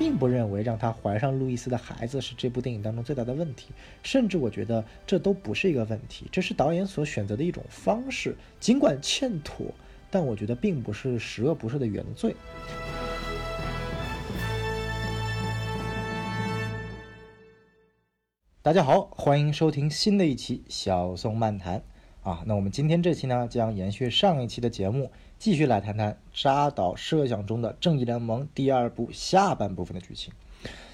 并不认为让他怀上路易斯的孩子是这部电影当中最大的问题，甚至我觉得这都不是一个问题，这是导演所选择的一种方式，尽管欠妥，但我觉得并不是十恶不赦的原罪。大家好，欢迎收听新的一期小宋漫谈啊。那我们今天这期呢，将延续上一期的节目，继续来谈谈扎导设想中的《正义联盟》第二部下半部分的剧情。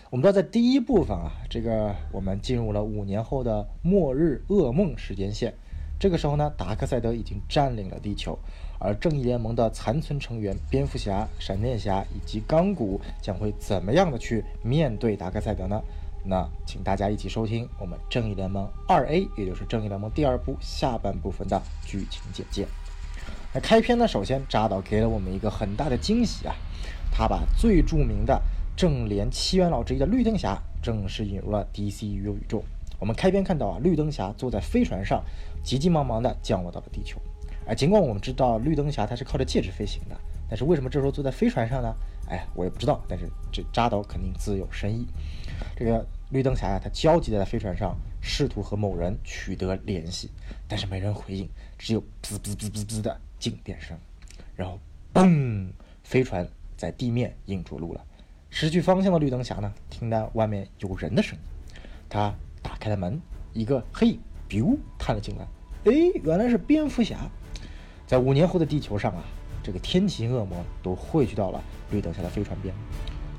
我们知道，在第一部分啊，这个我们进入了五年后的末日噩梦时间线。这个时候呢，达克赛德已经占领了地球，而正义联盟的残存成员蝙蝠侠、闪电侠以及钢骨将会怎么样的去面对达克赛德呢？那请大家一起收听我们《正义联盟二 A》，也就是《正义联盟》第二部下半部分的剧情简介。那开篇呢，首先扎导给了我们一个很大的惊喜啊，他把最著名的正联七元老之一的绿灯侠正式引入了 DCU 宇宙。我们开篇看到啊，绿灯侠坐在飞船上，急急忙忙地降落到了地球。啊尽管我们知道绿灯侠他是靠着戒指飞行的，但是为什么这时候坐在飞船上呢？哎，我也不知道。但是这扎导肯定自有深意。这个。绿灯侠呀，他焦急地在飞船上试图和某人取得联系，但是没人回应，只有滋滋滋滋滋的静电声。然后，嘣，飞船在地面硬着陆了。失去方向的绿灯侠呢，听到外面有人的声音，他打开了门，一个黑影，biu 探了进来。哎，原来是蝙蝠侠。在五年后的地球上啊，这个天启恶魔都汇聚到了绿灯侠的飞船边。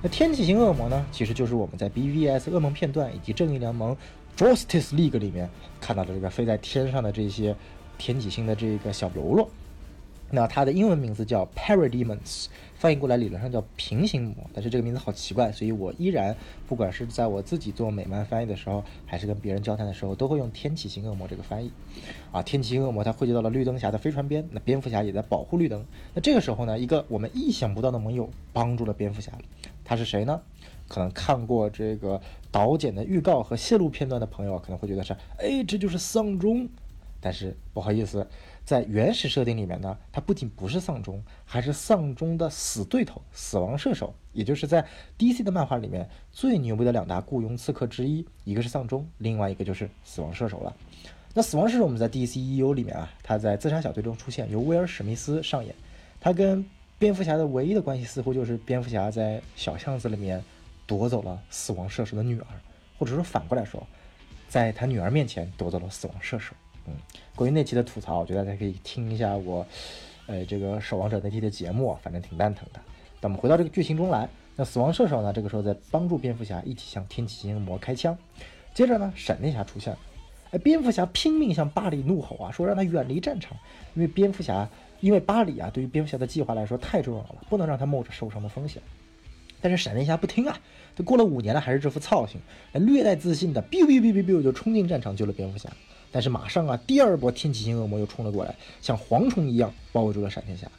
那天启型恶魔呢，其实就是我们在 BVS 噩梦片段以及正义联盟 Justice League 里面看到的这个飞在天上的这些天启星的这个小喽啰。那它的英文名字叫 Parademons，翻译过来理论上叫平行魔，但是这个名字好奇怪，所以我依然不管是在我自己做美漫翻译的时候，还是跟别人交谈的时候，都会用天启星恶魔这个翻译。啊，天启星恶魔它汇集到了绿灯侠的飞船边，那蝙蝠侠也在保护绿灯。那这个时候呢，一个我们意想不到的盟友帮助了蝙蝠侠。他是谁呢？可能看过这个导剪的预告和泄露片段的朋友可能会觉得是，哎，这就是丧钟。但是不好意思，在原始设定里面呢，他不仅不是丧钟，还是丧钟的死对头——死亡射手。也就是在 DC 的漫画里面最牛逼的两大雇佣刺客之一，一个是丧钟，另外一个就是死亡射手了。那死亡射手我们在 DCEU 里面啊，他在自杀小队中出现，由威尔史密斯上演，他跟。蝙蝠侠的唯一的关系似乎就是蝙蝠侠在小巷子里面夺走了死亡射手的女儿，或者说反过来说，在他女儿面前夺走了死亡射手。嗯，关于那期的吐槽，我觉得大家可以听一下我，呃，这个守望者那期的节目，反正挺蛋疼的。那我们回到这个剧情中来，那死亡射手呢，这个时候在帮助蝙蝠侠一起向天启星魔开枪。接着呢，闪电侠出现了，哎，蝙蝠侠拼命向巴里怒吼啊，说让他远离战场，因为蝙蝠侠。因为巴里啊，对于蝙蝠侠的计划来说太重要了，不能让他冒着受伤的风险。但是闪电侠不听啊，都过了五年了，还是这副操性，略带自信的，biu biu biu biu biu 就冲进战场救了蝙蝠侠。但是马上啊，第二波天启星恶魔又冲了过来，像蝗虫一样包围住了闪电侠。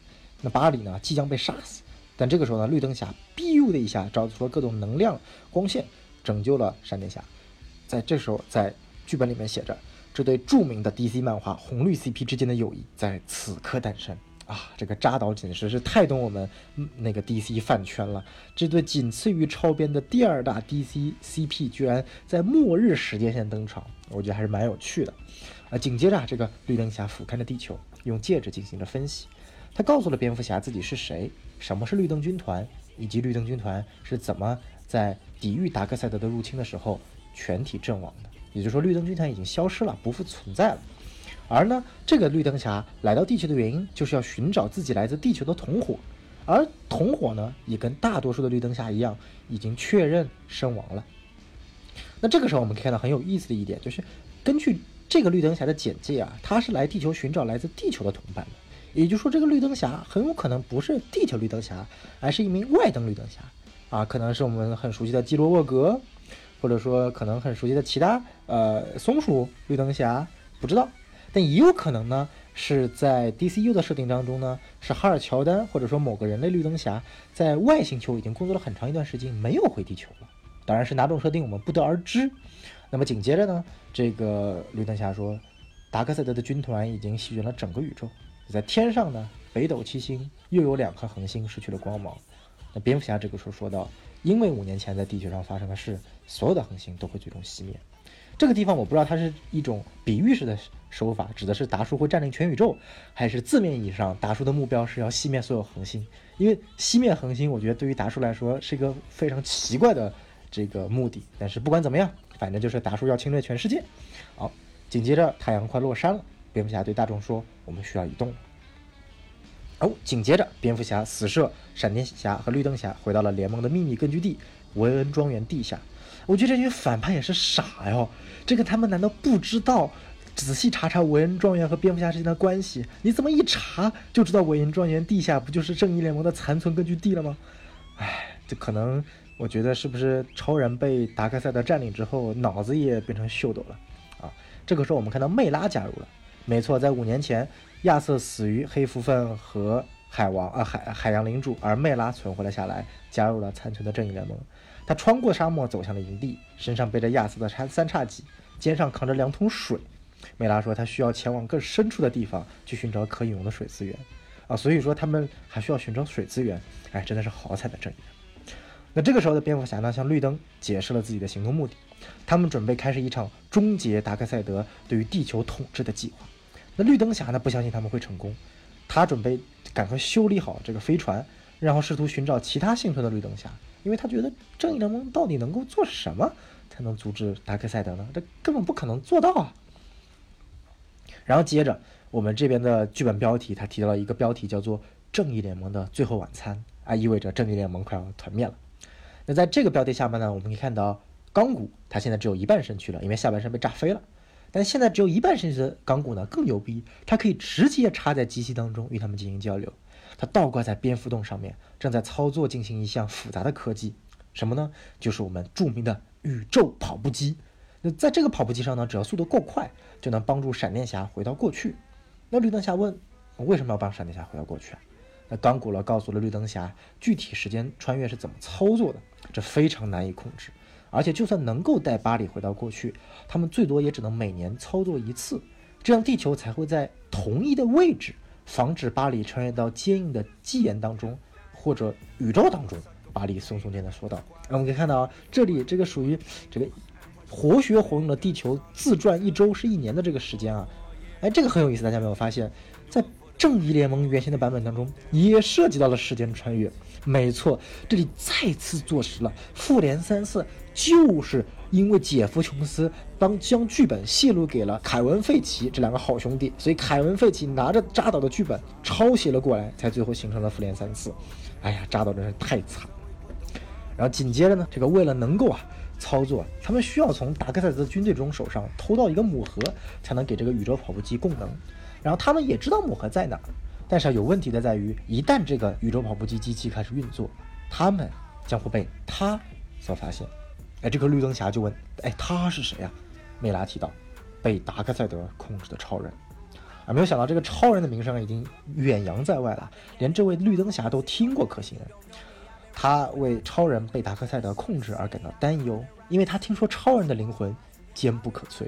那巴里呢，即将被杀死。但这个时候呢，绿灯侠 biu 的一下找出了各种能量光线，拯救了闪电侠。在这时候，在剧本里面写着。这对著名的 DC 漫画红绿 CP 之间的友谊在此刻诞生啊！这个扎导简直是太懂我们那个 DC 饭圈了。这对仅次于超编的第二大 DC CP，居然在末日时间线登场，我觉得还是蛮有趣的。啊，紧接着这个绿灯侠俯瞰着地球，用戒指进行了分析。他告诉了蝙蝠侠自己是谁，什么是绿灯军团，以及绿灯军团是怎么在抵御达克赛德的入侵的时候全体阵亡的。也就是说，绿灯军团已经消失了，不复存在了。而呢，这个绿灯侠来到地球的原因，就是要寻找自己来自地球的同伙。而同伙呢，也跟大多数的绿灯侠一样，已经确认身亡了。那这个时候，我们可以看到很有意思的一点，就是根据这个绿灯侠的简介啊，他是来地球寻找来自地球的同伴的。也就是说，这个绿灯侠很有可能不是地球绿灯侠，而是一名外登绿灯侠啊，可能是我们很熟悉的基罗沃格。或者说可能很熟悉的其他呃松鼠绿灯侠不知道，但也有可能呢是在 DCU 的设定当中呢是哈尔乔丹或者说某个人类绿灯侠在外星球已经工作了很长一段时间没有回地球了，当然是哪种设定我们不得而知。那么紧接着呢，这个绿灯侠说，达克赛德的军团已经席卷了整个宇宙，在天上呢北斗七星又有两颗恒星失去了光芒，那蝙蝠侠这个时候说到，因为五年前在地球上发生的事，所有的恒星都会最终熄灭。这个地方我不知道它是一种比喻式的手法，指的是达叔会占领全宇宙，还是字面意义上达叔的目标是要熄灭所有恒星？因为熄灭恒星，我觉得对于达叔来说是一个非常奇怪的这个目的。但是不管怎么样，反正就是达叔要侵略全世界。好，紧接着太阳快落山了，蝙蝠侠对大众说：“我们需要移动。”哦，紧接着蝙蝠侠、死射、闪电侠和绿灯侠回到了联盟的秘密根据地维恩庄园地下。我觉得这群反派也是傻哟，这个他们难道不知道仔细查查韦恩庄园和蝙蝠侠之间的关系？你怎么一查就知道韦恩庄园地下不就是正义联盟的残存根据地了吗？哎，这可能我觉得是不是超人被达克赛德占领之后脑子也变成秀逗了啊？这个时候我们看到魅拉加入了，没错，在五年前亚瑟死于黑蝠鲼和海王啊海海洋领主，而魅拉存活了下来，加入了残存的正义联盟。他穿过沙漠走向了营地，身上背着亚瑟的三三叉戟，肩上扛着两桶水。梅拉说他需要前往更深处的地方去寻找可饮用的水资源，啊，所以说他们还需要寻找水资源。哎，真的是好彩的正义。那这个时候的蝙蝠侠呢，向绿灯解释了自己的行动目的，他们准备开始一场终结达克赛德对于地球统治的计划。那绿灯侠呢，不相信他们会成功，他准备赶快修理好这个飞船，然后试图寻找其他幸存的绿灯侠。因为他觉得正义联盟到底能够做什么才能阻止达克赛德呢？这根本不可能做到啊！然后接着我们这边的剧本标题，他提到了一个标题叫做“正义联盟的最后晚餐”，啊，意味着正义联盟快要团灭了。那在这个标题下面呢，我们可以看到钢骨，它现在只有一半身躯了，因为下半身被炸飞了。但现在只有一半身躯的钢骨呢，更牛逼，它可以直接插在机器当中与他们进行交流。它倒挂在蝙蝠洞上面，正在操作进行一项复杂的科技，什么呢？就是我们著名的宇宙跑步机。那在这个跑步机上呢，只要速度够快，就能帮助闪电侠回到过去。那绿灯侠问：为什么要帮闪电侠回到过去啊？那钢骨了告诉了绿灯侠具体时间穿越是怎么操作的，这非常难以控制，而且就算能够带巴里回到过去，他们最多也只能每年操作一次，这样地球才会在同一的位置。防止巴里穿越到坚硬的基岩当中，或者宇宙当中。巴里松松间的说道。那我们可以看到啊，这里这个属于这个活学活用的地球自转一周是一年的这个时间啊。哎，这个很有意思，大家没有发现，在正义联盟原先的版本当中也涉及到了时间穿越。没错，这里再次坐实了复联三四就是。因为姐夫琼斯帮将剧本泄露给了凯文·费奇这两个好兄弟，所以凯文·费奇拿着扎导的剧本抄写了过来，才最后形成了复联三次。哎呀，扎导真是太惨。然后紧接着呢，这个为了能够啊操作，他们需要从达克赛德军队中手上偷到一个母盒，才能给这个宇宙跑步机供能。然后他们也知道母盒在哪儿，但是有问题的在于，一旦这个宇宙跑步机机器开始运作，他们将会被他所发现。哎，这个绿灯侠就问：“哎，他是谁呀？”梅拉提到：“被达克赛德控制的超人。”啊，没有想到这个超人的名声已经远扬在外了，连这位绿灯侠都听过可信人。他为超人被达克赛德控制而感到担忧，因为他听说超人的灵魂坚不可摧。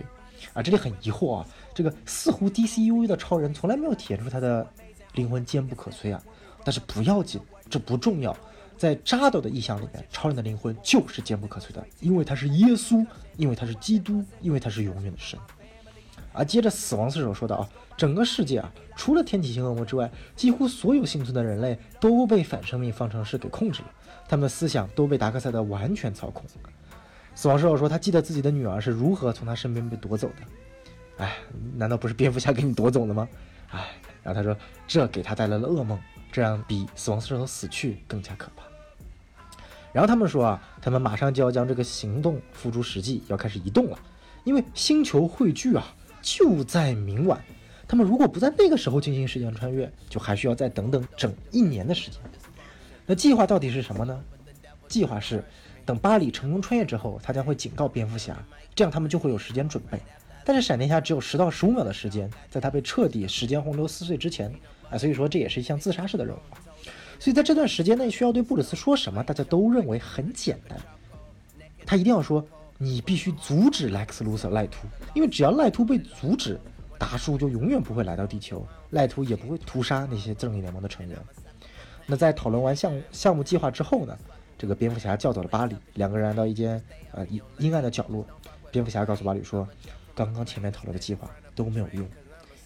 啊，这里很疑惑啊，这个似乎 DCU 的超人从来没有体现出他的灵魂坚不可摧啊。但是不要紧，这不重要。在扎导的意象里面，超人的灵魂就是坚不可摧的，因为他是耶稣，因为他是基督，因为他是永远的神。而接着，死亡四手说道：“啊，整个世界啊，除了天体型恶魔之外，几乎所有幸存的人类都被反生命方程式给控制了，他们的思想都被达克赛德完全操控。”死亡射手说：“他记得自己的女儿是如何从他身边被夺走的。”哎，难道不是蝙蝠侠给你夺走的吗？哎，然后他说：“这给他带来了噩梦，这样比死亡射手死去更加可怕。”然后他们说啊，他们马上就要将这个行动付诸实际，要开始移动了，因为星球汇聚啊就在明晚。他们如果不在那个时候进行时间穿越，就还需要再等等整一年的时间。那计划到底是什么呢？计划是等巴里成功穿越之后，他将会警告蝙蝠侠，这样他们就会有时间准备。但是闪电侠只有十到十五秒的时间，在他被彻底时间洪流撕碎之前啊，所以说这也是一项自杀式的任务。所以在这段时间内，需要对布鲁斯说什么？大家都认为很简单，他一定要说：“你必须阻止莱克斯·卢瑟赖图，因为只要赖图被阻止，达叔就永远不会来到地球，赖图也不会屠杀那些正义联盟的成员。”那在讨论完项项目计划之后呢，这个蝙蝠侠叫走了巴里，两个人来到一间呃阴阴暗的角落。蝙蝠侠告诉巴里说，刚刚前面讨论的计划都没有用，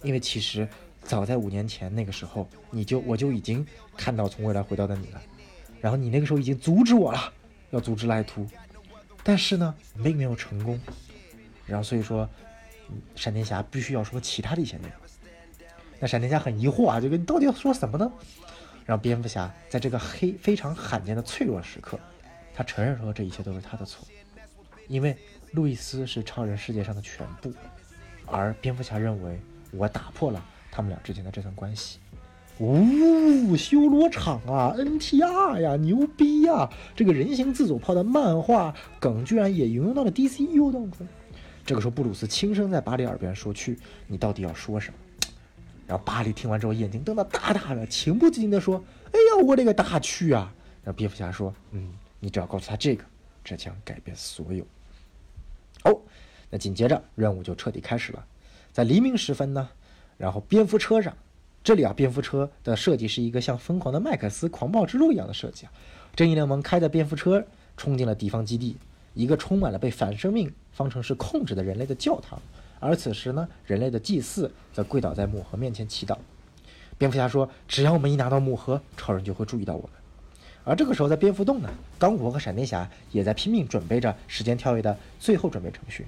因为其实早在五年前那个时候，你就我就已经看到从未来回到的你了，然后你那个时候已经阻止我了，要阻止赖图，但是呢，并没有成功。然后所以说，闪电侠必须要说其他的一些内容。那闪电侠很疑惑啊，这个你到底要说什么呢？让蝙蝠侠在这个黑非常罕见的脆弱时刻，他承认说这一切都是他的错，因为路易斯是超人世界上的全部，而蝙蝠侠认为我打破了他们俩之间的这层关系。呜，修罗场啊，NTR 呀，牛逼呀！这个人形自走炮的漫画梗居然也引用到了 DCU 当中。这个时候，布鲁斯轻声在巴里耳边说：“去，你到底要说什么？”然后巴里听完之后，眼睛瞪得大大的，情不自禁地说：“哎呀，我勒个大去啊！”然后蝙蝠侠说：“嗯，你只要告诉他这个，这将改变所有。”哦，那紧接着任务就彻底开始了。在黎明时分呢，然后蝙蝠车上。这里啊，蝙蝠车的设计是一个像疯狂的麦克斯狂暴之路一样的设计啊。正义联盟开着蝙蝠车冲进了敌方基地，一个充满了被反生命方程式控制的人类的教堂。而此时呢，人类的祭祀则跪倒在木盒面前祈祷。蝙蝠侠说：“只要我们一拿到木盒，超人就会注意到我们。”而这个时候，在蝙蝠洞呢，钢骨和闪电侠也在拼命准备着时间跳跃的最后准备程序。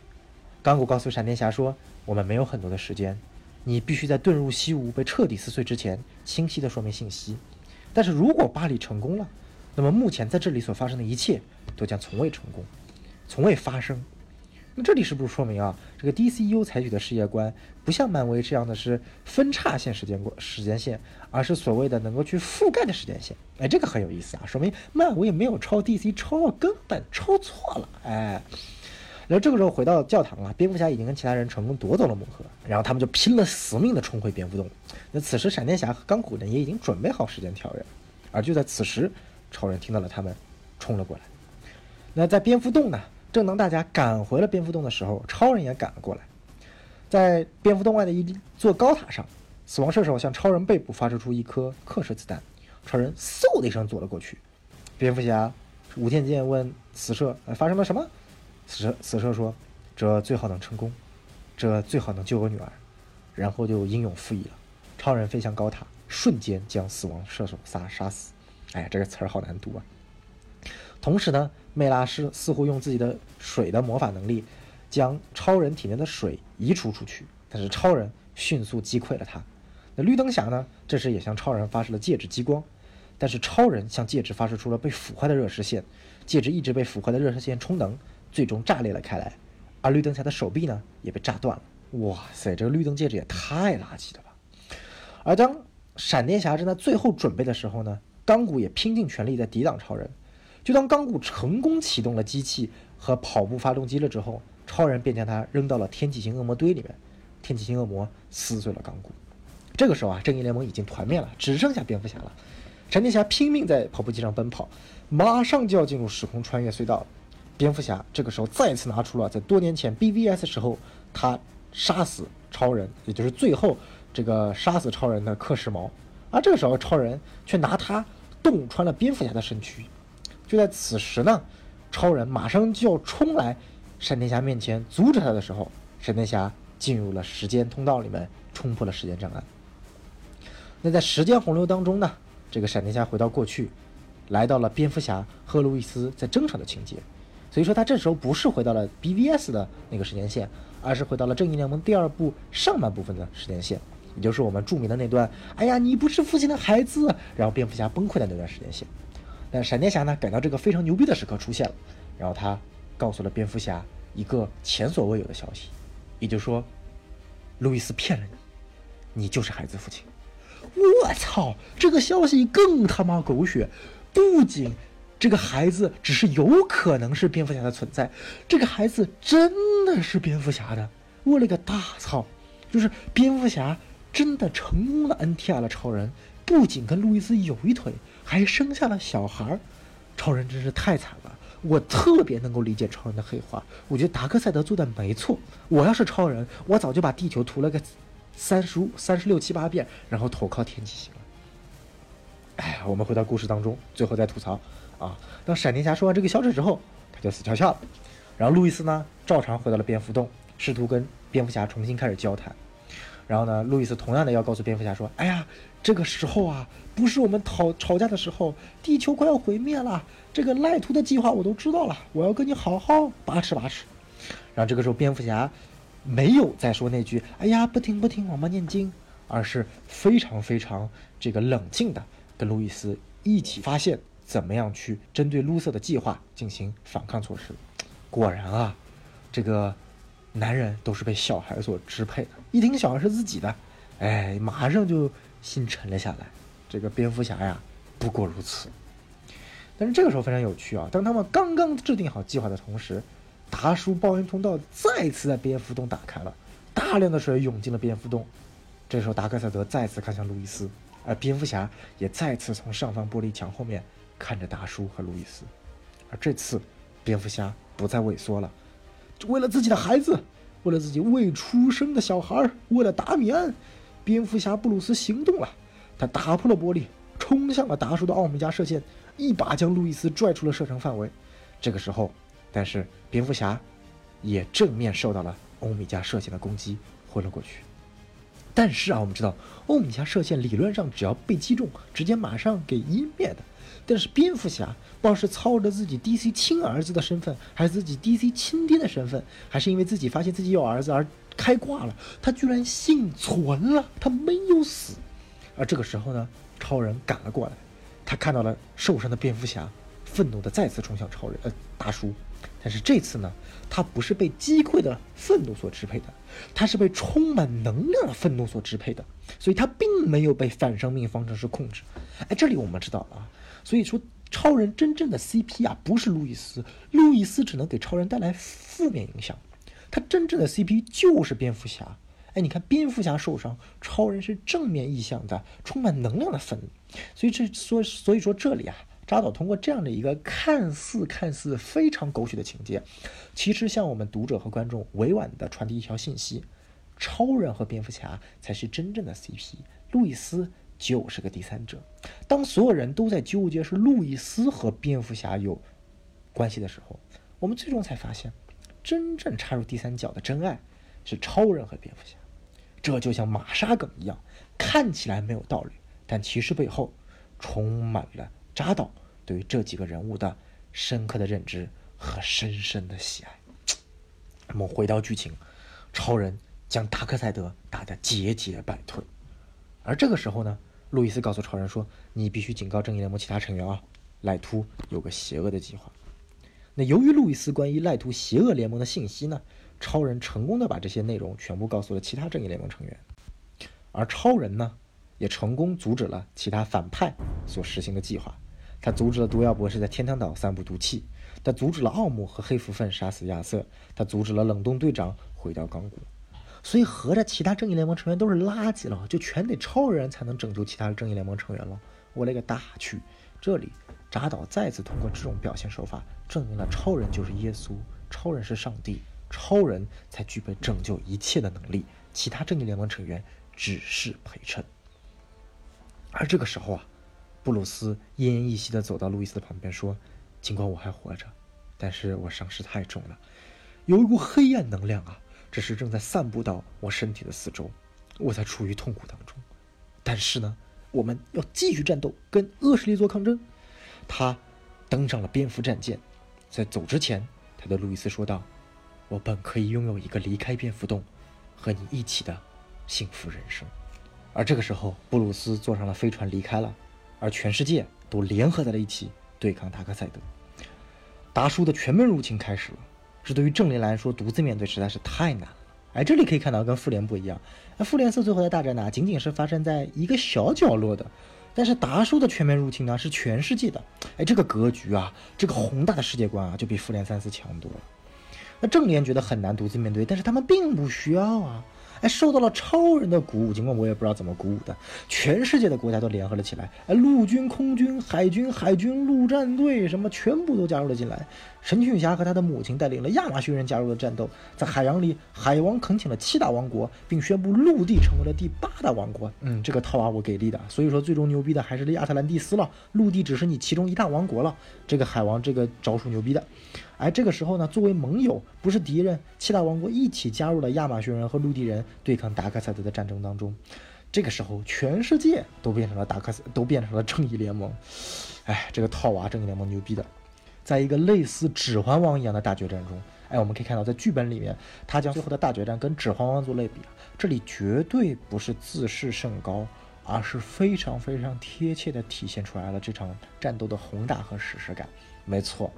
钢骨告诉闪电侠说：“我们没有很多的时间。”你必须在遁入西屋被彻底撕碎之前，清晰地说明信息。但是如果巴里成功了，那么目前在这里所发生的一切都将从未成功，从未发生。那这里是不是说明啊，这个 DCU 采取的世界观不像漫威这样的是分叉线时间过时间线，而是所谓的能够去覆盖的时间线？哎，这个很有意思啊，说明漫威没有抄 DC，抄根本抄错了。哎。然后这个时候回到教堂啊，蝙蝠侠已经跟其他人成功夺走了魔盒，然后他们就拼了死命的冲回蝙蝠洞。那此时闪电侠和钢骨呢也已经准备好时间跳跃，而就在此时，超人听到了他们冲了过来。那在蝙蝠洞呢，正当大家赶回了蝙蝠洞的时候，超人也赶了过来。在蝙蝠洞外的一座高塔上，死亡射手向超人背部发射出一颗克氏子弹，超人嗖的一声躲了过去。蝙蝠侠无天剑问死射：“，发生了什么？”死射死射说：“这最好能成功，这最好能救我女儿。”然后就英勇赴义了。超人飞向高塔，瞬间将死亡射手杀杀死。哎呀，这个词儿好难读啊！同时呢，梅拉斯似乎用自己的水的魔法能力，将超人体内的水移除出去。但是超人迅速击溃了他。那绿灯侠呢？这时也向超人发射了戒指激光，但是超人向戒指发射出了被腐坏的热射线，戒指一直被腐坏的热射线充能。最终炸裂了开来，而绿灯侠的手臂呢也被炸断了。哇塞，这个绿灯戒指也太垃圾了吧！而当闪电侠正在最后准备的时候呢，钢骨也拼尽全力在抵挡超人。就当钢骨成功启动了机器和跑步发动机了之后，超人便将他扔到了天启星恶魔堆里面，天启星恶魔撕碎了钢骨。这个时候啊，正义联盟已经团灭了，只剩下蝙蝠侠了。闪电侠拼命在跑步机上奔跑，马上就要进入时空穿越隧道。蝙蝠侠这个时候再次拿出了在多年前 BVS 时候他杀死超人，也就是最后这个杀死超人的克什矛，而这个时候超人却拿他洞穿了蝙蝠侠的身躯。就在此时呢，超人马上就要冲来闪电侠面前阻止他的时候，闪电侠进入了时间通道里面，冲破了时间障碍。那在时间洪流当中呢，这个闪电侠回到过去，来到了蝙蝠侠和路易斯在争吵的情节。所以说，他这时候不是回到了 BVS 的那个时间线，而是回到了正义联盟第二部上半部分的时间线，也就是我们著名的那段“哎呀，你不是父亲的孩子”，然后蝙蝠侠崩溃的那段时间线。但闪电侠呢，赶到这个非常牛逼的时刻出现了，然后他告诉了蝙蝠侠一个前所未有的消息，也就是说，路易斯骗了你，你就是孩子父亲。我操，这个消息更他妈狗血，不仅。这个孩子只是有可能是蝙蝠侠的存在，这个孩子真的是蝙蝠侠的，我勒个大操！就是蝙蝠侠真的成功的 NTR 了超人，不仅跟路易斯有一腿，还生下了小孩儿，超人真是太惨了。我特别能够理解超人的黑化，我觉得达克赛德做的没错。我要是超人，我早就把地球涂了个三十五、三十六七八遍，然后投靠天启星了。哎，我们回到故事当中，最后再吐槽啊。当闪电侠说完这个消息之后，他就死翘翘了。然后路易斯呢，照常回到了蝙蝠洞，试图跟蝙蝠侠重新开始交谈。然后呢，路易斯同样的要告诉蝙蝠侠说：“哎呀，这个时候啊，不是我们吵吵架的时候，地球快要毁灭了。这个赖图的计划我都知道了，我要跟你好好把持把持。”然后这个时候，蝙蝠侠没有再说那句“哎呀，不听不听，王八念经”，而是非常非常这个冷静的跟路易斯一起发现怎么样去针对卢瑟的计划进行反抗措施。果然啊，这个。男人都是被小孩所支配的，一听小孩是自己的，哎，马上就心沉了下来。这个蝙蝠侠呀，不过如此。但是这个时候非常有趣啊，当他们刚刚制定好计划的同时，达叔报恩通道再次在蝙蝠洞打开了，大量的水涌进了蝙蝠洞。这时候达克赛德再次看向路易斯，而蝙蝠侠也再次从上方玻璃墙后面看着达叔和路易斯。而这次，蝙蝠侠不再畏缩了。为了自己的孩子，为了自己未出生的小孩，为了达米安，蝙蝠侠布鲁斯行动了。他打破了玻璃，冲向了达叔的奥米加射线，一把将路易斯拽出了射程范围。这个时候，但是蝙蝠侠也正面受到了欧米伽射线的攻击，昏了过去。但是啊，我们知道欧米伽射线理论上只要被击中，直接马上给湮灭的。但是蝙蝠侠不知道是操着自己 DC 亲儿子的身份，还是自己 DC 亲爹的身份，还是因为自己发现自己有儿子而开挂了，他居然幸存了，他没有死。而这个时候呢，超人赶了过来，他看到了受伤的蝙蝠侠，愤怒的再次冲向超人，呃，大叔。但是这次呢，他不是被击溃的愤怒所支配的，他是被充满能量的愤怒所支配的，所以他并没有被反生命方程式控制。哎，这里我们知道了啊。所以说，超人真正的 CP 啊，不是路易斯，路易斯只能给超人带来负面影响，他真正的 CP 就是蝙蝠侠。哎，你看蝙蝠侠受伤，超人是正面意向的，充满能量的愤怒。所以这所，所以说这里啊，扎导通过这样的一个看似看似非常狗血的情节，其实向我们读者和观众委婉的传递一条信息：超人和蝙蝠侠才是真正的 CP，路易斯。就是个第三者。当所有人都在纠结是路易斯和蝙蝠侠有关系的时候，我们最终才发现，真正插入第三角的真爱是超人和蝙蝠侠。这就像马沙梗一样，看起来没有道理，但其实背后充满了扎导对于这几个人物的深刻的认知和深深的喜爱。我们回到剧情，超人将达克赛德打得节节败退，而这个时候呢？路易斯告诉超人说：“你必须警告正义联盟其他成员啊，赖图有个邪恶的计划。”那由于路易斯关于赖图邪恶联盟的信息呢，超人成功的把这些内容全部告诉了其他正义联盟成员，而超人呢，也成功阻止了其他反派所实行的计划。他阻止了毒药博士在天堂岛散布毒气，他阻止了奥姆和黑蝠粪杀死亚瑟，他阻止了冷冻队长毁掉钢骨。所以合着其他正义联盟成员都是垃圾了，就全得超人才能拯救其他的正义联盟成员了。我勒个大去！这里扎导再次通过这种表现手法，证明了超人就是耶稣，超人是上帝，超人才具备拯救一切的能力，其他正义联盟成员只是陪衬。而这个时候啊，布鲁斯奄奄一息地走到路易斯的旁边说：“尽管我还活着，但是我伤势太重了，有一股黑暗能量啊。”只是正在散布到我身体的四周，我在处于痛苦当中。但是呢，我们要继续战斗，跟恶势力做抗争。他登上了蝙蝠战舰，在走之前，他对路易斯说道：“我本可以拥有一个离开蝙蝠洞，和你一起的幸福人生。”而这个时候，布鲁斯坐上了飞船离开了，而全世界都联合在了一起对抗达克赛德。达叔的全面入侵开始了。这对于正联来说，独自面对实在是太难了。哎，这里可以看到跟复联不一样。那复联四最后的大战呢，仅仅是发生在一个小角落的，但是达叔的全面入侵呢，是全世界的。哎，这个格局啊，这个宏大的世界观啊，就比复联三四强多了。那正联觉得很难独自面对，但是他们并不需要啊。哎，受到了超人的鼓舞。尽管我也不知道怎么鼓舞的，全世界的国家都联合了起来，哎，陆军、空军、海军、海军陆战队什么全部都加入了进来。神奇女侠和她的母亲带领了亚马逊人加入了战斗，在海洋里，海王恳请了七大王国，并宣布陆地成为了第八大王国。嗯，这个套娃我给力的，所以说最终牛逼的还是亚特兰蒂斯了，陆地只是你其中一大王国了。这个海王这个招数牛逼的。而这个时候呢，作为盟友不是敌人，七大王国一起加入了亚马逊人和陆地人对抗达克赛德的战争当中。这个时候，全世界都变成了达克赛，都变成了正义联盟。哎，这个套娃正义联盟牛逼的，在一个类似指环王一样的大决战中，哎，我们可以看到，在剧本里面，他将最后的大决战跟指环王做类比，这里绝对不是自视甚高，而是非常非常贴切的体现出来了这场战斗的宏大和史诗感。没错。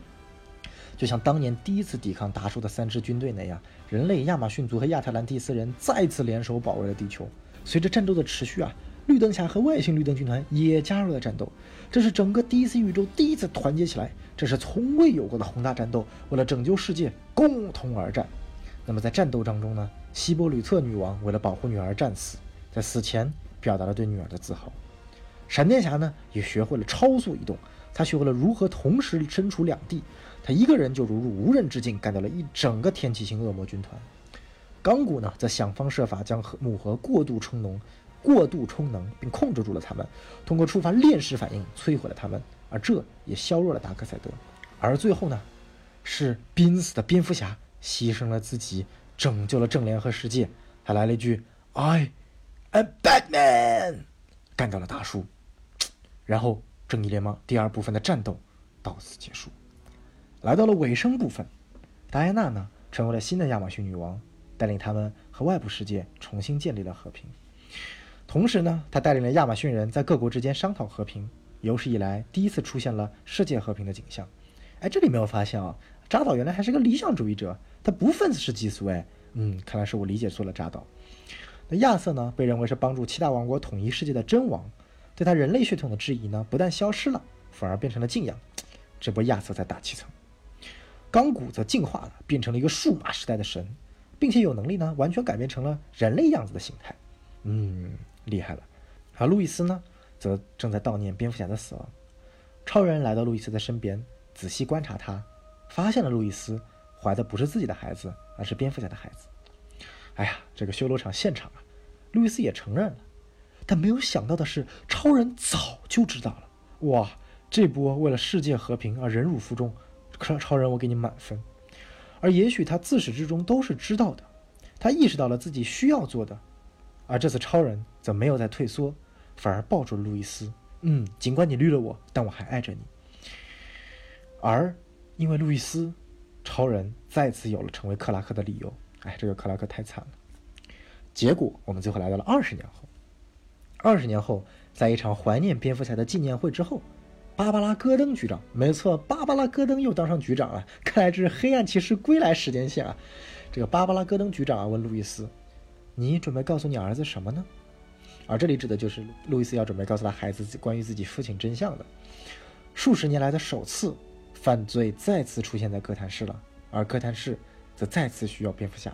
就像当年第一次抵抗达叔的三支军队那样，人类、亚马逊族和亚特兰蒂斯人再次联手保卫了地球。随着战斗的持续啊，绿灯侠和外星绿灯军团也加入了战斗。这是整个 DC 宇宙第一次团结起来，这是从未有过的宏大战斗，为了拯救世界共同而战。那么在战斗当中呢，希波吕特女王为了保护女儿战死，在死前表达了对女儿的自豪。闪电侠呢也学会了超速移动，他学会了如何同时身处两地。他一个人就如入无人之境，干掉了一整个天启星恶魔军团。钢骨呢，则想方设法将母核过度充能，过度充能，并控制住了他们，通过触发链式反应摧毁了他们，而这也削弱了达克赛德。而最后呢，是濒死的蝙蝠侠牺牲了自己，拯救了正联合世界。他来了一句：“I am Batman”，干掉了大叔。然后，正义联盟第二部分的战斗到此结束。来到了尾声部分，戴安娜呢成为了新的亚马逊女王，带领他们和外部世界重新建立了和平。同时呢，她带领了亚马逊人在各国之间商讨和平，有史以来第一次出现了世界和平的景象。哎，这里没有发现啊，扎导原来还是个理想主义者，他不愤世嫉俗。哎，嗯，看来是我理解错了扎导。那亚瑟呢，被认为是帮助七大王国统一世界的真王，对他人类血统的质疑呢，不但消失了，反而变成了敬仰。这波亚瑟在大气层。钢骨则进化了，变成了一个数码时代的神，并且有能力呢，完全改变成了人类样子的形态。嗯，厉害了。而路易斯呢，则正在悼念蝙蝠侠的死亡。超人来到路易斯的身边，仔细观察他，发现了路易斯怀的不是自己的孩子，而是蝙蝠侠的孩子。哎呀，这个修罗场现场啊，路易斯也承认了，但没有想到的是，超人早就知道了。哇，这波为了世界和平而忍辱负重。超超人，我给你满分。而也许他自始至终都是知道的，他意识到了自己需要做的。而这次超人则没有再退缩，反而抱住了路易斯。嗯，尽管你绿了我，但我还爱着你。而因为路易斯，超人再次有了成为克拉克的理由。哎，这个克拉克太惨了。结果我们最后来到了二十年后。二十年后，在一场怀念蝙蝠侠的纪念会之后。芭芭拉·戈登局长，没错，芭芭拉·戈登又当上局长了。看来这是黑暗骑士归来时间线啊！这个芭芭拉·戈登局长啊，问路易斯：“你准备告诉你儿子什么呢？”而这里指的就是路易斯要准备告诉他孩子关于自己父亲真相的。数十年来的首次犯罪再次出现在哥谭市了，而哥谭市则再次需要蝙蝠侠。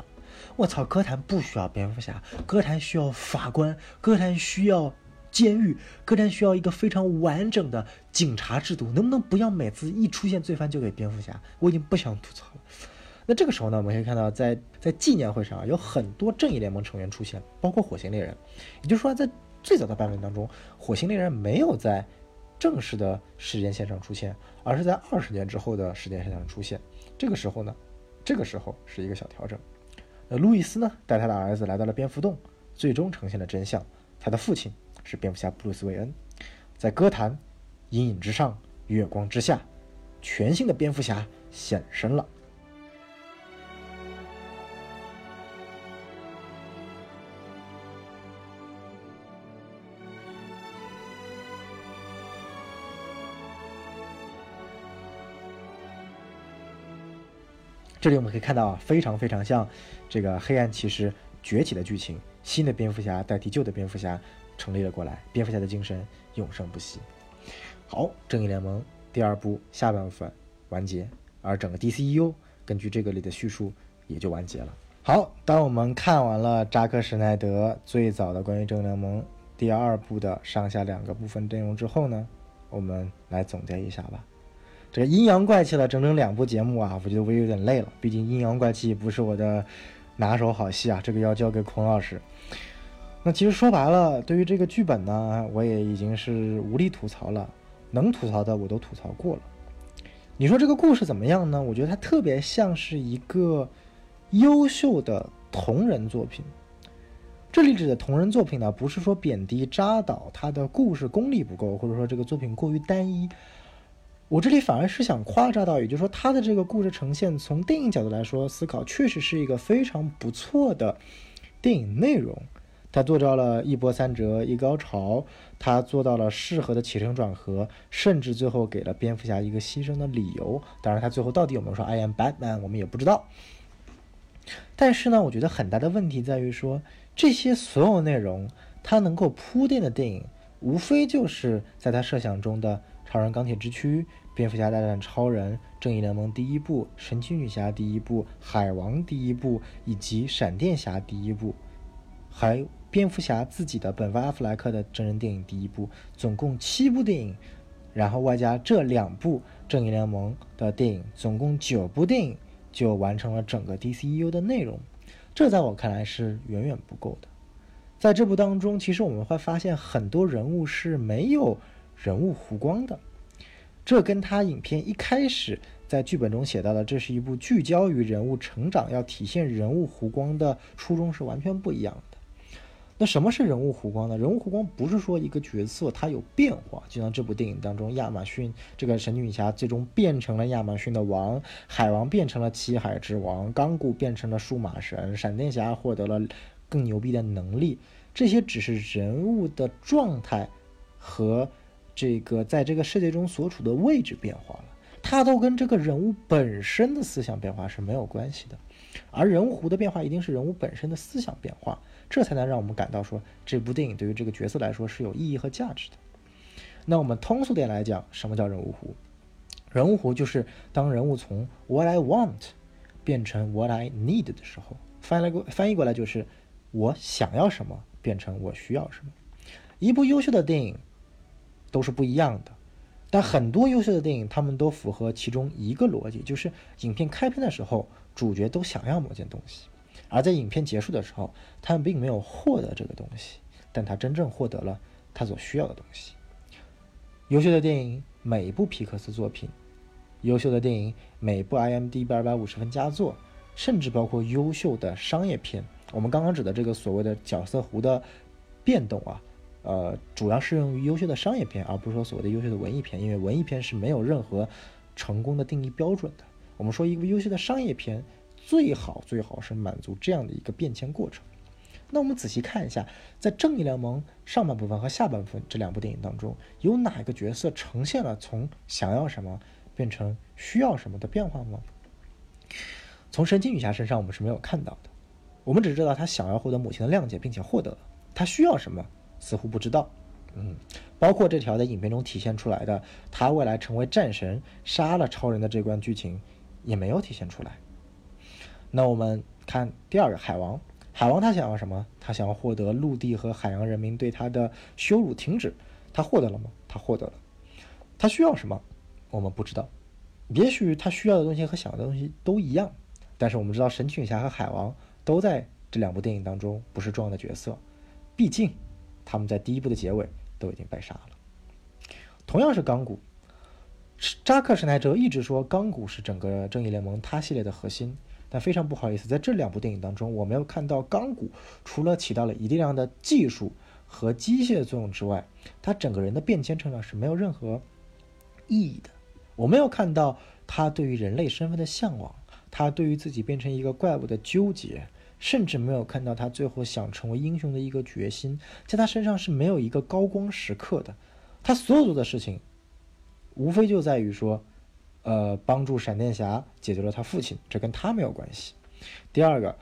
我操，哥谭不需要蝙蝠侠，哥谭需要法官，哥谭需要。监狱，哥谭需要一个非常完整的警察制度，能不能不要每次一出现罪犯就给蝙蝠侠？我已经不想吐槽了。那这个时候呢，我们可以看到，在在纪念会上啊，有很多正义联盟成员出现，包括火星猎人。也就是说，在最早的版本当中，火星猎人没有在正式的时间线上出现，而是在二十年之后的时间线上出现。这个时候呢，这个时候是一个小调整。那路易斯呢，带他的儿子来到了蝙蝠洞，最终呈现了真相，他的父亲。是蝙蝠侠布鲁斯·韦恩，在歌坛阴影之上，月光之下，全新的蝙蝠侠现身了。这里我们可以看到啊，非常非常像这个黑暗骑士崛起的剧情，新的蝙蝠侠代替旧的蝙蝠侠。成立了过来，蝙蝠侠的精神永生不息。好，正义联盟第二部下半部分完结，而整个 DCU 根据这个里的叙述也就完结了。好，当我们看完了扎克施奈德最早的关于正义联盟第二部的上下两个部分内容之后呢，我们来总结一下吧。这个阴阳怪气了整整两部节目啊，我觉得我有点累了。毕竟阴阳怪气不是我的拿手好戏啊，这个要交给孔老师。那其实说白了，对于这个剧本呢，我也已经是无力吐槽了，能吐槽的我都吐槽过了。你说这个故事怎么样呢？我觉得它特别像是一个。优秀的同人作品，这里指的同人作品呢，不是说贬低扎导他的故事功力不够，或者说这个作品过于单一。我这里反而是想夸扎导，也就是说他的这个故事呈现，从电影角度来说思考，确实是一个非常不错的电影内容。他做到了一波三折一高潮，他做到了适合的起承转合，甚至最后给了蝙蝠侠一个牺牲的理由。当然，他最后到底有没有说 “I am Batman”，我们也不知道。但是呢，我觉得很大的问题在于说，这些所有内容，它能够铺垫的电影，无非就是在他设想中的《超人钢铁之躯》《蝙蝠侠大战超人》《正义联盟》第一部、《神奇女侠》第一部、《海王》第一部，以及《闪电侠》第一部，还蝙蝠侠自己的本·阿弗莱克的真人电影第一部，总共七部电影，然后外加这两部《正义联盟》的电影，总共九部电影。就完成了整个 DCEU 的内容，这在我看来是远远不够的。在这部当中，其实我们会发现很多人物是没有人物弧光的，这跟他影片一开始在剧本中写到的，这是一部聚焦于人物成长、要体现人物弧光的初衷是完全不一样的。那什么是人物弧光呢？人物弧光不是说一个角色他有变化，就像这部电影当中，亚马逊这个神女侠最终变成了亚马逊的王，海王变成了七海之王，钢骨变成了数码神，闪电侠获得了更牛逼的能力，这些只是人物的状态和这个在这个世界中所处的位置变化了，它都跟这个人物本身的思想变化是没有关系的，而人物弧的变化一定是人物本身的思想变化。这才能让我们感到说，这部电影对于这个角色来说是有意义和价值的。那我们通俗点来讲，什么叫人物弧？人物弧就是当人物从 What I want 变成 What I need 的时候，翻译过翻译过来就是我想要什么变成我需要什么。一部优秀的电影都是不一样的，但很多优秀的电影他们都符合其中一个逻辑，就是影片开篇的时候，主角都想要某件东西。而在影片结束的时候，他们并没有获得这个东西，但他真正获得了他所需要的东西。优秀的电影，每一部皮克斯作品；优秀的电影，每部 IMDB 二百五十分佳作，甚至包括优秀的商业片。我们刚刚指的这个所谓的角色弧的变动啊，呃，主要适用于优秀的商业片，而不是说所谓的优秀的文艺片，因为文艺片是没有任何成功的定义标准的。我们说一部优秀的商业片。最好最好是满足这样的一个变迁过程。那我们仔细看一下，在《正义联盟》上半部分和下半部分这两部电影当中，有哪个角色呈现了从想要什么变成需要什么的变化吗？从神奇女侠身上我们是没有看到的，我们只知道她想要获得母亲的谅解，并且获得了。她需要什么似乎不知道。嗯，包括这条在影片中体现出来的，她未来成为战神杀了超人的这段剧情也没有体现出来。那我们看第二个海王，海王他想要什么？他想要获得陆地和海洋人民对他的羞辱停止。他获得了吗？他获得了。他需要什么？我们不知道。也许他需要的东西和想要的东西都一样，但是我们知道神奇女侠和海王都在这两部电影当中不是重要的角色，毕竟他们在第一部的结尾都已经被杀了。同样是钢骨，扎克施奈哲一直说钢骨是整个正义联盟他系列的核心。但非常不好意思，在这两部电影当中，我没有看到钢骨除了起到了一定量的技术和机械作用之外，他整个人的变迁成长是没有任何意义的。我没有看到他对于人类身份的向往，他对于自己变成一个怪物的纠结，甚至没有看到他最后想成为英雄的一个决心，在他身上是没有一个高光时刻的。他所有做的事情，无非就在于说。呃，帮助闪电侠解决了他父亲，这跟他没有关系。第二个，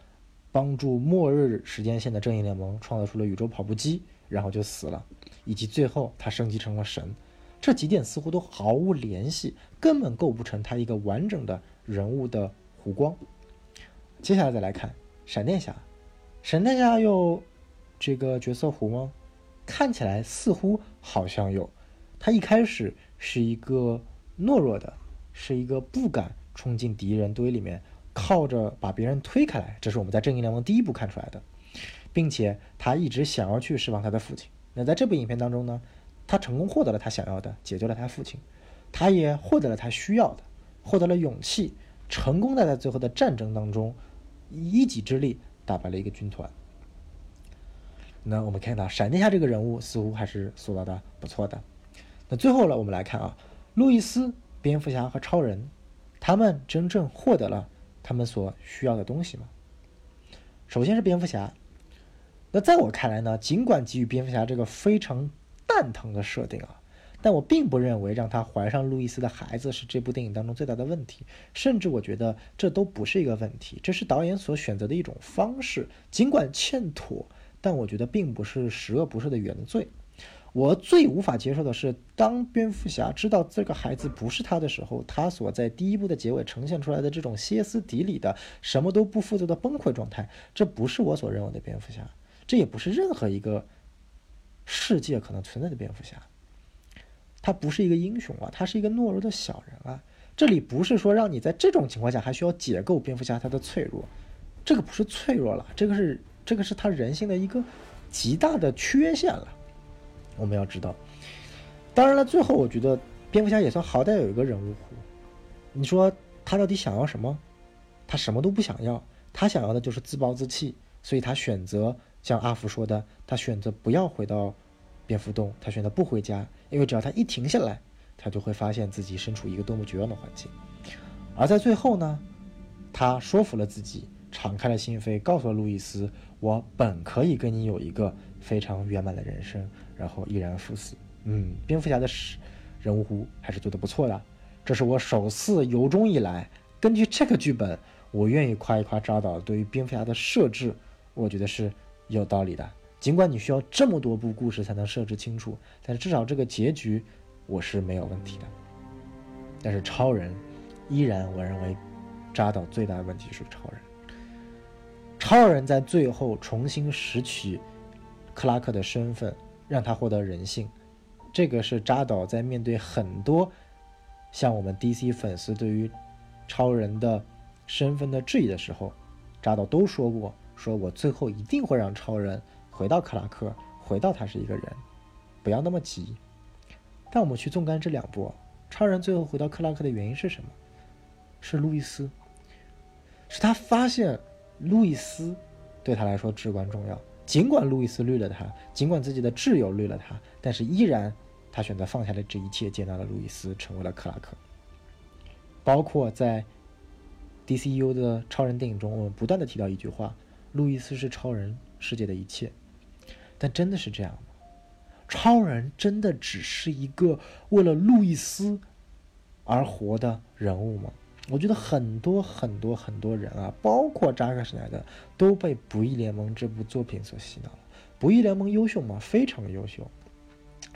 帮助末日时间线的正义联盟创造出了宇宙跑步机，然后就死了，以及最后他升级成了神，这几点似乎都毫无联系，根本构不成他一个完整的人物的弧光。接下来再来看闪电侠，闪电侠有这个角色弧吗？看起来似乎好像有。他一开始是一个懦弱的，是一个不敢冲进敌人堆里面，靠着把别人推开来。这是我们在正义联盟第一部看出来的，并且他一直想要去释放他的父亲。那在这部影片当中呢，他成功获得了他想要的，解救了他父亲，他也获得了他需要的，获得了勇气，成功的在最后的战争当中一己之力打败了一个军团。那我们看到闪电侠这个人物似乎还是塑造的不错的。那最后呢，我们来看啊，路易斯、蝙蝠侠和超人，他们真正获得了他们所需要的东西吗？首先是蝙蝠侠。那在我看来呢，尽管给予蝙蝠侠这个非常蛋疼的设定啊，但我并不认为让他怀上路易斯的孩子是这部电影当中最大的问题。甚至我觉得这都不是一个问题，这是导演所选择的一种方式，尽管欠妥，但我觉得并不是十恶不赦的原罪。我最无法接受的是，当蝙蝠侠知道这个孩子不是他的时候，他所在第一部的结尾呈现出来的这种歇斯底里的、什么都不负责的崩溃状态，这不是我所认为的蝙蝠侠，这也不是任何一个世界可能存在的蝙蝠侠。他不是一个英雄啊，他是一个懦弱的小人啊。这里不是说让你在这种情况下还需要解构蝙蝠侠他的脆弱，这个不是脆弱了，这个是这个是他人性的一个极大的缺陷了。我们要知道，当然了，最后我觉得蝙蝠侠也算好歹有一个人物弧。你说他到底想要什么？他什么都不想要，他想要的就是自暴自弃，所以他选择像阿福说的，他选择不要回到蝙蝠洞，他选择不回家，因为只要他一停下来，他就会发现自己身处一个多么绝望的环境。而在最后呢，他说服了自己，敞开了心扉，告诉了路易斯：“我本可以跟你有一个非常圆满的人生。”然后毅然赴死。嗯，蝙蝠侠的人物弧还是做的不错的。这是我首次由衷以来，根据这个剧本，我愿意夸一夸扎导对于蝙蝠侠的设置，我觉得是有道理的。尽管你需要这么多部故事才能设置清楚，但是至少这个结局我是没有问题的。但是超人，依然我认为扎导最大的问题是超人。超人在最后重新拾取克拉克的身份。让他获得人性，这个是扎导在面对很多像我们 DC 粉丝对于超人的身份的质疑的时候，扎导都说过：说我最后一定会让超人回到克拉克，回到他是一个人，不要那么急。但我们去纵观这两部，超人最后回到克拉克的原因是什么？是路易斯，是他发现路易斯对他来说至关重要。尽管路易斯绿了他，尽管自己的挚友绿了他，但是依然，他选择放下了这一切，接纳了路易斯，成为了克拉克。包括在 DCU 的超人电影中，我们不断的提到一句话：路易斯是超人世界的一切。但真的是这样吗？超人真的只是一个为了路易斯而活的人物吗？我觉得很多很多很多人啊，包括扎克施奈德，都被《不义联盟》这部作品所洗脑了。《不义联盟》优秀吗？非常优秀，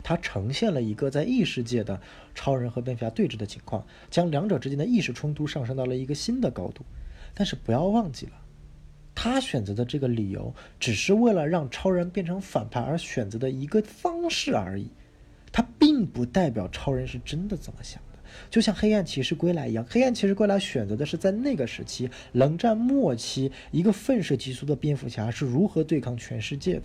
它呈现了一个在异世界的超人和蝙蝠侠对峙的情况，将两者之间的意识冲突上升到了一个新的高度。但是不要忘记了，他选择的这个理由，只是为了让超人变成反派而选择的一个方式而已，它并不代表超人是真的这么想。就像《黑暗骑士归来》一样，《黑暗骑士归来》选择的是在那个时期，冷战末期，一个愤世嫉俗的蝙蝠侠是如何对抗全世界的。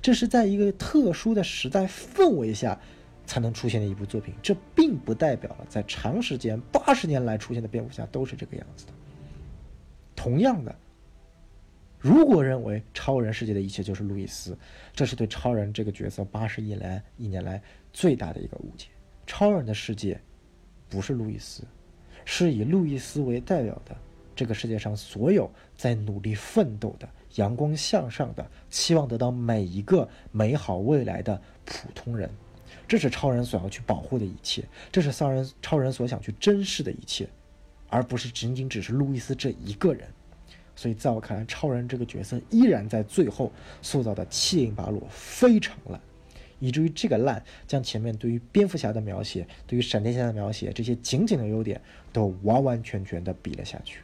这是在一个特殊的时代氛围下才能出现的一部作品。这并不代表了在长时间八十年来出现的蝙蝠侠都是这个样子的。同样的，如果认为超人世界的一切就是路易斯，这是对超人这个角色八十亿来一年来最大的一个误解。超人的世界。不是路易斯，是以路易斯为代表的这个世界上所有在努力奋斗的、阳光向上的、期望得到每一个美好未来的普通人。这是超人所要去保护的一切，这是超人超人所想去珍视的一切，而不是仅仅只是路易斯这一个人。所以，在我看来，超人这个角色依然在最后塑造的七零八落，非常烂。以至于这个烂将前面对于蝙蝠侠的描写、对于闪电侠的描写这些仅仅的优点都完完全全的比了下去。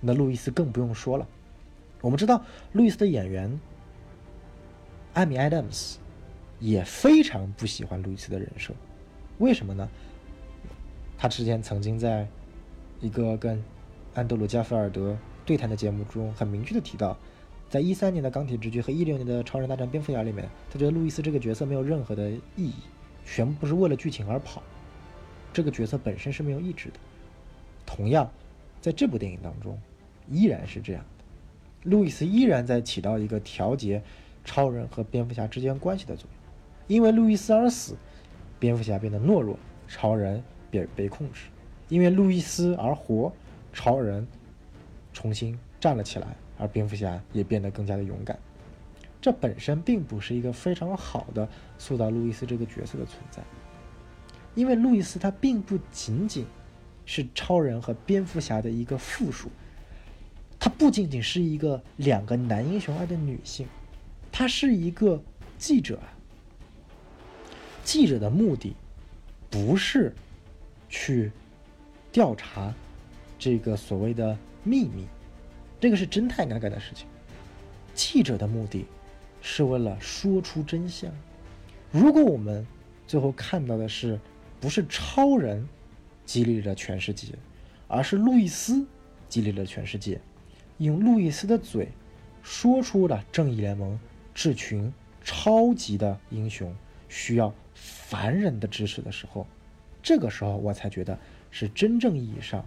那路易斯更不用说了，我们知道，路易斯的演员艾米·艾德姆斯也非常不喜欢路易斯的人设，为什么呢？他之前曾经在一个跟安德鲁·加菲尔德对谈的节目中，很明确的提到，在一三年的《钢铁之躯》和一六年的《超人大战蝙蝠侠》里面，他觉得路易斯这个角色没有任何的意义，全部是为了剧情而跑，这个角色本身是没有意志的。同样，在这部电影当中，依然是这样的。路易斯依然在起到一个调节超人和蝙蝠侠之间关系的作用，因为路易斯而死，蝙蝠侠变得懦弱，超人被被控制；因为路易斯而活，超人重新站了起来，而蝙蝠侠也变得更加的勇敢。这本身并不是一个非常好的塑造路易斯这个角色的存在，因为路易斯他并不仅仅是超人和蝙蝠侠的一个附属。他不仅仅是一个两个男英雄爱的女性，他是一个记者。记者的目的不是去调查这个所谓的秘密，这个是侦探该干的事情。记者的目的是为了说出真相。如果我们最后看到的是不是超人激励了全世界，而是路易斯激励了全世界。用路易斯的嘴说出了正义联盟这群超级的英雄需要凡人的支持的时候，这个时候我才觉得是真正意义上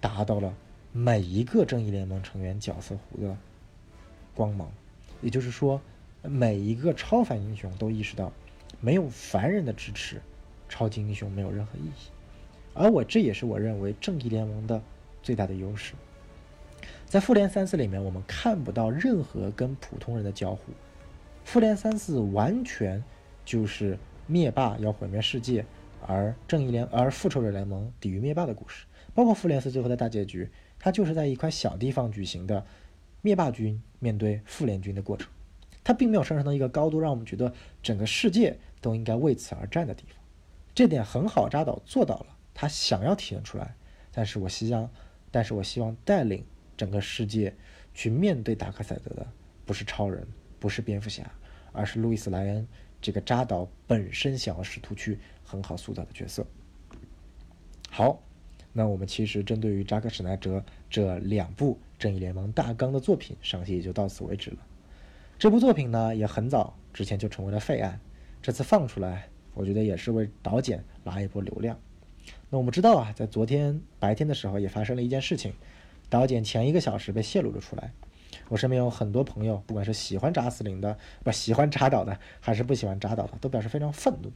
达到了每一个正义联盟成员角色弧的光芒。也就是说，每一个超凡英雄都意识到，没有凡人的支持，超级英雄没有任何意义。而我这也是我认为正义联盟的最大的优势。在复联三四里面，我们看不到任何跟普通人的交互。复联三四完全就是灭霸要毁灭世界，而正义联而复仇者联盟抵御灭霸的故事。包括复联四最后的大结局，它就是在一块小地方举行的灭霸军面对复联军的过程。它并没有上升到一个高度，让我们觉得整个世界都应该为此而战的地方。这点很好，扎导做到了，他想要体现出来。但是我希望，但是我希望带领。整个世界去面对达克赛德的，不是超人，不是蝙蝠侠，而是路易斯莱恩这个扎导本身想要试图去很好塑造的角色。好，那我们其实针对于扎克史奈哲这两部正义联盟大纲的作品，上期也就到此为止了。这部作品呢，也很早之前就成为了废案，这次放出来，我觉得也是为导剪拉一波流量。那我们知道啊，在昨天白天的时候，也发生了一件事情。导剪前一个小时被泄露了出来，我身边有很多朋友，不管是喜欢扎斯林的，不喜欢扎导的，还是不喜欢扎导的，都表示非常愤怒。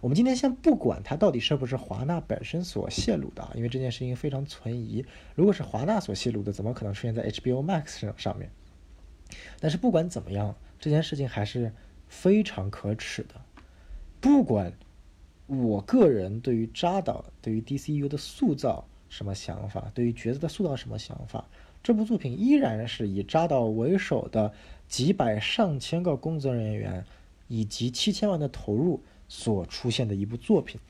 我们今天先不管它到底是不是华纳本身所泄露的，因为这件事情非常存疑。如果是华纳所泄露的，怎么可能出现在 HBO Max 上上面？但是不管怎么样，这件事情还是非常可耻的。不管我个人对于扎导对于 DCU 的塑造。什么想法？对于角色的塑造什么想法？这部作品依然是以扎导为首的几百上千个工作人员以及七千万的投入所出现的一部作品，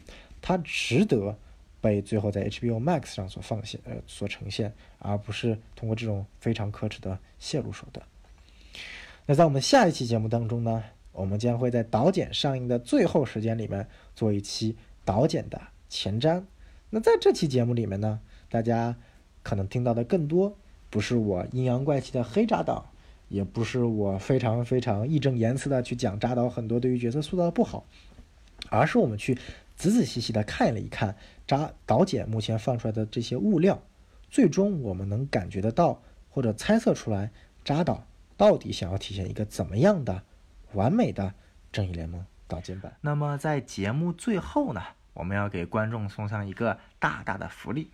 它值得被最后在 HBO Max 上所放现呃所呈现，而不是通过这种非常可耻的泄露手段。那在我们下一期节目当中呢，我们将会在导剪上映的最后时间里面做一期导剪的前瞻。那在这期节目里面呢，大家可能听到的更多不是我阴阳怪气的黑扎导，也不是我非常非常义正言辞的去讲扎导很多对于角色塑造的不好，而是我们去仔仔细细的看了一看扎导剪目前放出来的这些物料，最终我们能感觉得到或者猜测出来扎导到底想要体现一个怎么样的完美的正义联盟导剪版。那么在节目最后呢？我们要给观众送上一个大大的福利。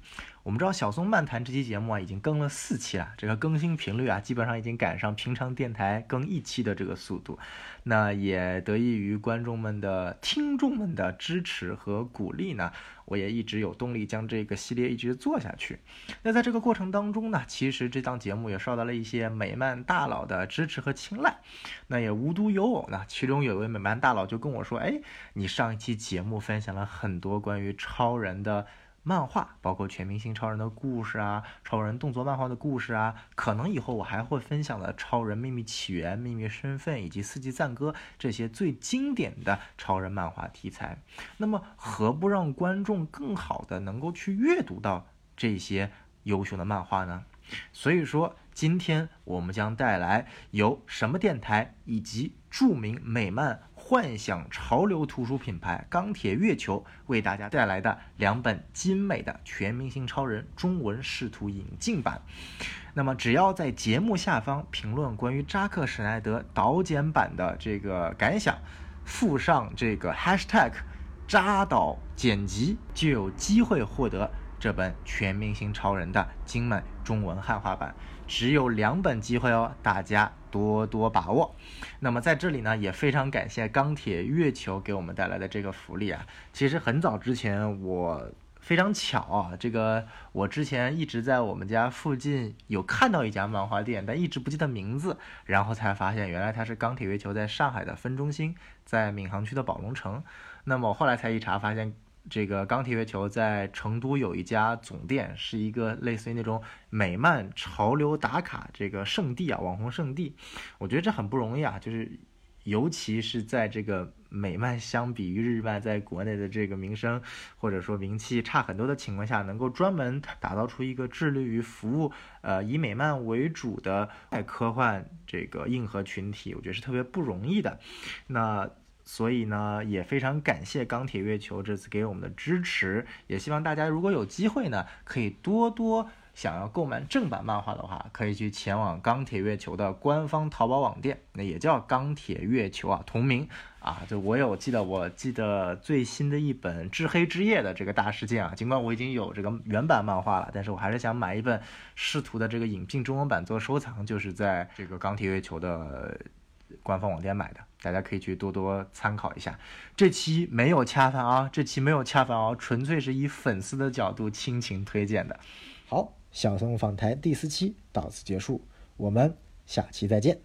我们知道小松漫谈这期节目啊，已经更了四期了，这个更新频率啊，基本上已经赶上平常电台更一期的这个速度。那也得益于观众们的、听众们的支持和鼓励呢，我也一直有动力将这个系列一直做下去。那在这个过程当中呢，其实这档节目也受到了一些美漫大佬的支持和青睐。那也无独有偶呢，其中有位美漫大佬就跟我说：“哎，你上一期节目分享了很多关于超人的。”漫画，包括全明星超人的故事啊，超人动作漫画的故事啊，可能以后我还会分享的超人秘密起源、秘密身份以及四季赞歌这些最经典的超人漫画题材。那么，何不让观众更好的能够去阅读到这些优秀的漫画呢？所以说，今天我们将带来由什么电台以及著名美漫幻想潮流图书品牌钢铁月球为大家带来的两本精美的《全明星超人》中文视图引进版。那么，只要在节目下方评论关于扎克施奈德导剪版的这个感想，附上这个 hashtag 扎导剪辑，就有机会获得。这本《全明星超人》的精美中文汉化版只有两本机会哦，大家多多把握。那么在这里呢，也非常感谢钢铁月球给我们带来的这个福利啊。其实很早之前，我非常巧啊，这个我之前一直在我们家附近有看到一家漫画店，但一直不记得名字，然后才发现原来它是钢铁月球在上海的分中心，在闵行区的宝龙城。那么我后来才一查，发现。这个钢铁月球在成都有一家总店，是一个类似于那种美漫潮流打卡这个圣地啊，网红圣地。我觉得这很不容易啊，就是尤其是在这个美漫相比于日漫在国内的这个名声或者说名气差很多的情况下，能够专门打造出一个致力于服务呃以美漫为主的爱科幻这个硬核群体，我觉得是特别不容易的。那。所以呢，也非常感谢钢铁月球这次给我们的支持，也希望大家如果有机会呢，可以多多想要购买正版漫画的话，可以去前往钢铁月球的官方淘宝网店，那也叫钢铁月球啊，同名啊。就我有记得，我记得最新的一本《至黑之夜》的这个大事件啊，尽管我已经有这个原版漫画了，但是我还是想买一本试图的这个引进中文版做收藏，就是在这个钢铁月球的。官方网店买的，大家可以去多多参考一下。这期没有恰饭啊，这期没有恰饭哦，纯粹是以粉丝的角度倾情推荐的。好，小松访谈第四期到此结束，我们下期再见。